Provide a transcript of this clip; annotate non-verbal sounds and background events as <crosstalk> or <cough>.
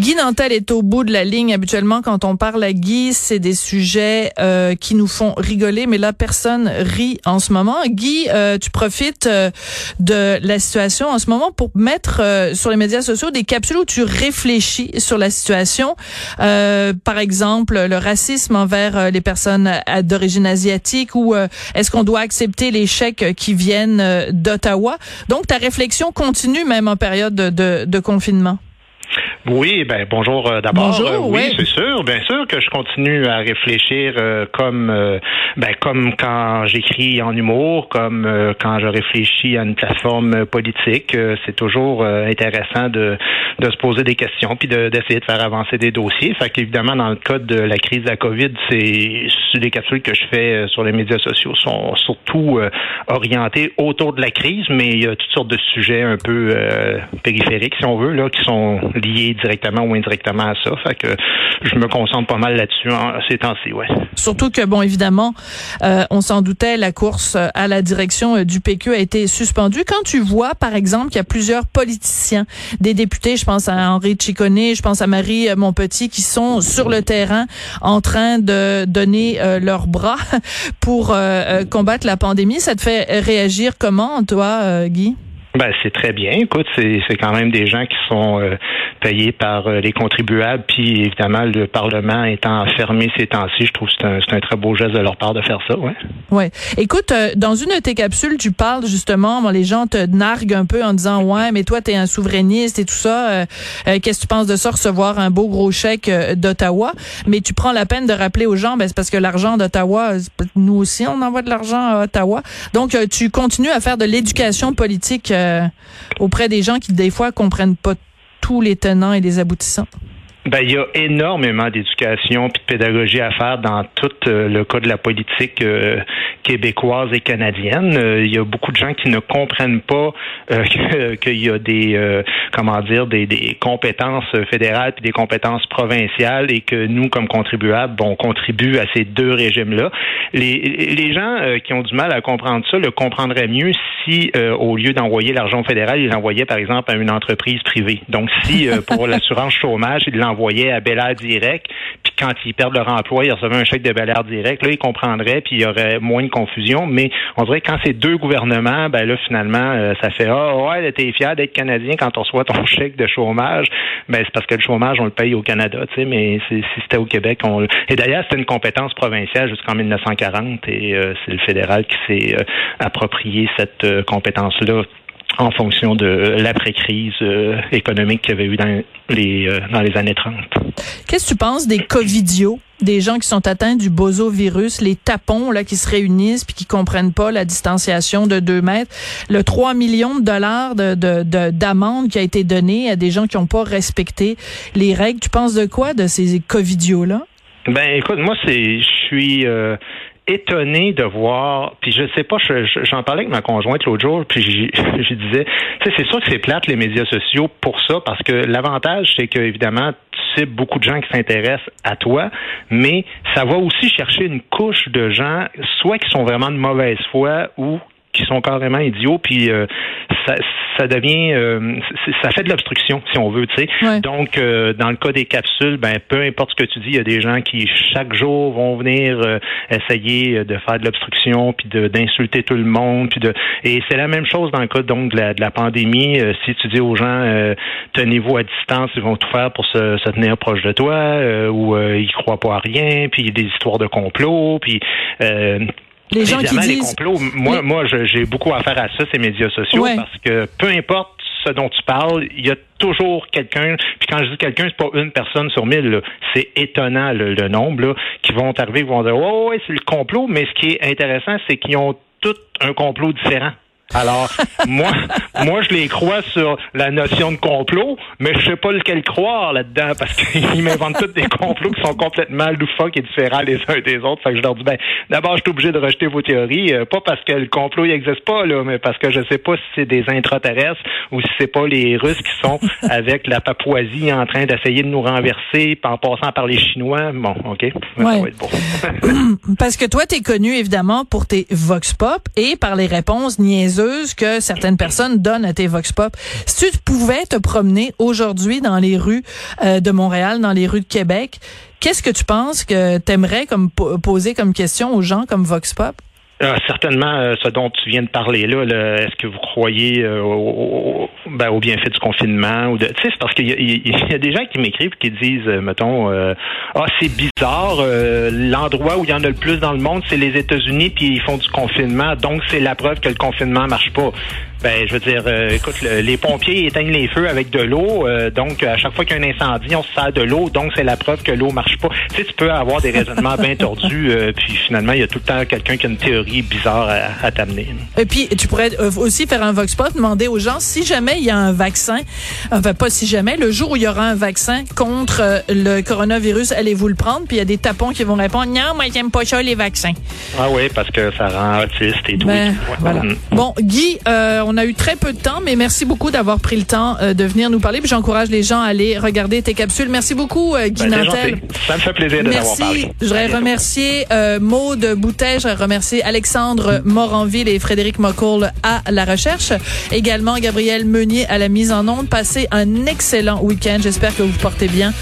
Guy Nantel est au bout de la ligne. Habituellement, quand on parle à Guy, c'est des sujets euh, qui nous font rigoler, mais là, personne rit en ce moment. Guy, euh, tu profites euh, de la situation en ce moment pour mettre sur les médias sociaux des capsules où tu réfléchis sur la situation. par exemple, le racisme envers les personnes d'origine asiatique ou est-ce qu'on doit accepter les chèques qui viennent d'Ottawa? Donc, ta réflexion continue même en période de, de confinement. Oui, ben bonjour euh, d'abord. Bonjour, euh, oui, c'est sûr, bien sûr que je continue à réfléchir euh, comme ben comme quand j'écris en humour, comme quand je réfléchis à une plateforme politique. c'est toujours intéressant de, de se poser des questions puis d'essayer de, faire avancer des dossiers. Fait qu'évidemment, dans le cas de la crise de la COVID, c'est les capsules que je fais sur les médias sociaux sont surtout orientées autour de la crise, mais il y a toutes sortes de sujets un peu périphériques, si on veut, là, qui sont liés directement ou indirectement à ça. Fait que je me concentre pas mal là-dessus ces temps-ci, ouais. Surtout que, bon, évidemment, euh, on s'en doutait, la course à la direction euh, du PQ a été suspendue. Quand tu vois, par exemple, qu'il y a plusieurs politiciens, des députés, je pense à Henri Ciccone, je pense à Marie euh, Montpetit, qui sont sur le terrain en train de donner leurs bras <laughs> pour combattre la pandémie, ça te fait réagir comment, toi, Guy? Ben, c'est très bien. Écoute, c'est, c'est quand même des gens qui sont euh, payés par euh, les contribuables, puis évidemment, le Parlement étant fermé ces temps-ci, je trouve que c'est un, c'est un très beau geste de leur part de faire ça, ouais. Ouais. Écoute, euh, dans une de tes capsules, tu parles justement, bon, les gens te narguent un peu en disant, ouais, mais toi, t'es un souverainiste et tout ça. qu'est-ce que tu penses de ça, recevoir un beau gros chèque d'Ottawa? Mais tu prends la peine de rappeler aux gens, ben, c'est parce que l'argent d'Ottawa, nous aussi, on envoie de l'argent à Ottawa. Donc, tu continues à faire de l'éducation politique euh, auprès des gens qui, des fois, comprennent pas tous les tenants et les aboutissants? Ben, il y a énormément d'éducation et de pédagogie à faire dans tout euh, le cas de la politique euh, québécoise et canadienne. Euh, il y a beaucoup de gens qui ne comprennent pas <laughs> qu'il y a des comment dire des, des compétences fédérales puis des compétences provinciales et que nous, comme contribuables, on contribue à ces deux régimes-là. Les, les gens qui ont du mal à comprendre ça le comprendraient mieux si, au lieu d'envoyer l'argent fédéral, ils l'envoyaient par exemple à une entreprise privée. Donc, si pour <laughs> l'assurance chômage, ils à Bel Air Direct, puis quand ils perdent leur emploi, ils recevaient un chèque de Bel Air Direct, là, ils comprendraient, puis il y aurait moins de confusion. Mais on dirait que quand c'est deux gouvernements, ben là, finalement, euh, ça fait Ah ouais, t'es fier d'être Canadien quand on reçoit ton <laughs> chèque de chômage. Ben c'est parce que le chômage, on le paye au Canada, tu sais, mais si c'était au Québec, on Et d'ailleurs, c'était une compétence provinciale jusqu'en 1940 et euh, c'est le fédéral qui s'est euh, approprié cette compétence-là en fonction de l'après-crise euh, économique qu'il y avait eu dans les, euh, dans les années 30. Qu'est-ce que tu penses des covidios, des gens qui sont atteints du bozovirus, les tapons là qui se réunissent puis qui comprennent pas la distanciation de deux mètres, le 3 millions de dollars de, d'amende qui a été donné à des gens qui n'ont pas respecté les règles? Tu penses de quoi de ces covidios là? Ben écoute, moi c'est je suis euh, étonné de voir, puis je sais pas, j'en parlais avec ma conjointe l'autre jour, puis je <laughs> disais, tu sais, c'est sûr que c'est plate les médias sociaux pour ça, parce que l'avantage, c'est que évidemment, tu sais beaucoup de gens qui s'intéressent à toi, mais ça va aussi chercher une couche de gens, soit qui sont vraiment de mauvaise foi ou qui sont carrément idiots, puis euh, ça, ça devient, euh, ça fait de l'obstruction, si on veut, tu sais. Donc, euh, dans le cas des capsules, ben peu importe ce que tu dis, il y a des gens qui chaque jour vont venir essayer de faire de l'obstruction, puis d'insulter tout le monde, puis de, et c'est la même chose dans le cas donc de la, de la pandémie. si tu dis aux gens, tenez-vous à distance, ils vont tout faire pour se, se tenir proche de toi, ou ils croient pas à rien, puis il y a des histoires de complot, puis les gens qui disent... complots, moi, moi j'ai beaucoup à faire à ça, ces médias sociaux, parce que peu importe ce dont tu parles, il y a toujours quelqu'un, puis quand je dis quelqu'un, c'est pas une personne sur mille, c'est étonnant le, nombre, là, qui vont arriver, qui vont dire, oh, ouais, c'est le complot, mais ce qui est intéressant, c'est qu'ils ont tout un complot différent. Alors, moi, moi, je les crois sur la notion de complot, mais je sais pas lequel croire là-dedans parce qu'ils m'inventent tous des complots qui sont complètement loufoques et différents les uns des autres. Fait que je leur dis, ben, d'abord, je suis obligé de rejeter vos théories, euh, pas parce que le complot n'existe pas, là, mais parce que je sais pas si c'est des intraterrestres ou si c'est pas les Russes qui sont avec la Papouasie en train d'essayer de nous renverser en passant par les Chinois. Bon, OK. Ouais. <clears throat> parce que toi, tu es connu, évidemment, pour tes vox pop et par les réponses niaiseuses que certaines personnes donnent à tes vox pop. Si tu pouvais te promener aujourd'hui dans les rues euh, de Montréal, dans les rues de Québec, qu'est-ce que tu penses que t'aimerais comme poser comme question aux gens comme vox pop? Ah, certainement, euh, ce dont tu viens de parler là, est-ce que vous croyez euh, au, ben, au, bienfait du confinement ou de, tu sais, c'est parce qu'il y, a des gens qui m'écrivent qui disent, euh, mettons, ah c'est bizarre, l'endroit où il y en a le plus dans le monde, c'est les États-Unis, puis ils font du confinement, donc c'est la preuve que le confinement marche pas. Ben, je veux dire, écoute, les pompiers éteignent les feux avec de l'eau, donc à chaque fois qu'il y a un incendie, on se sert de l'eau, donc c'est la preuve que l'eau marche pas. Tu sais, tu peux avoir des raisonnements bien tordus, puis finalement, il y a tout le temps quelqu'un qui a une théorie bizarre à, t'amener. Et puis, tu pourrais euh, aussi faire un vox pop, demander aux gens si jamais il y a un vaccin, enfin pas si jamais, le jour où il y aura un vaccin contre euh, le coronavirus, allez-vous le prendre? Puis il y a des tapons qui vont répondre, non, moi j'aime pas ça les vaccins. Ah oui, parce que ça rend autiste et tout. Ben, voilà. Mm. Bon, Guy, euh, on a eu très peu de temps, mais merci beaucoup d'avoir pris le temps de venir nous parler. Puis j'encourage les gens à aller regarder tes capsules. Merci beaucoup, Guy ben, Nantel. Ça me fait plaisir de t'avoir parlé. Je voudrais remercier Maude Boutet, je voudrais remercier Alex Alexandre Moranville et Frédéric Mocoul à la recherche. Également Gabriel Meunier à la mise en onde. Passez un excellent week-end. J'espère que vous vous portez bien.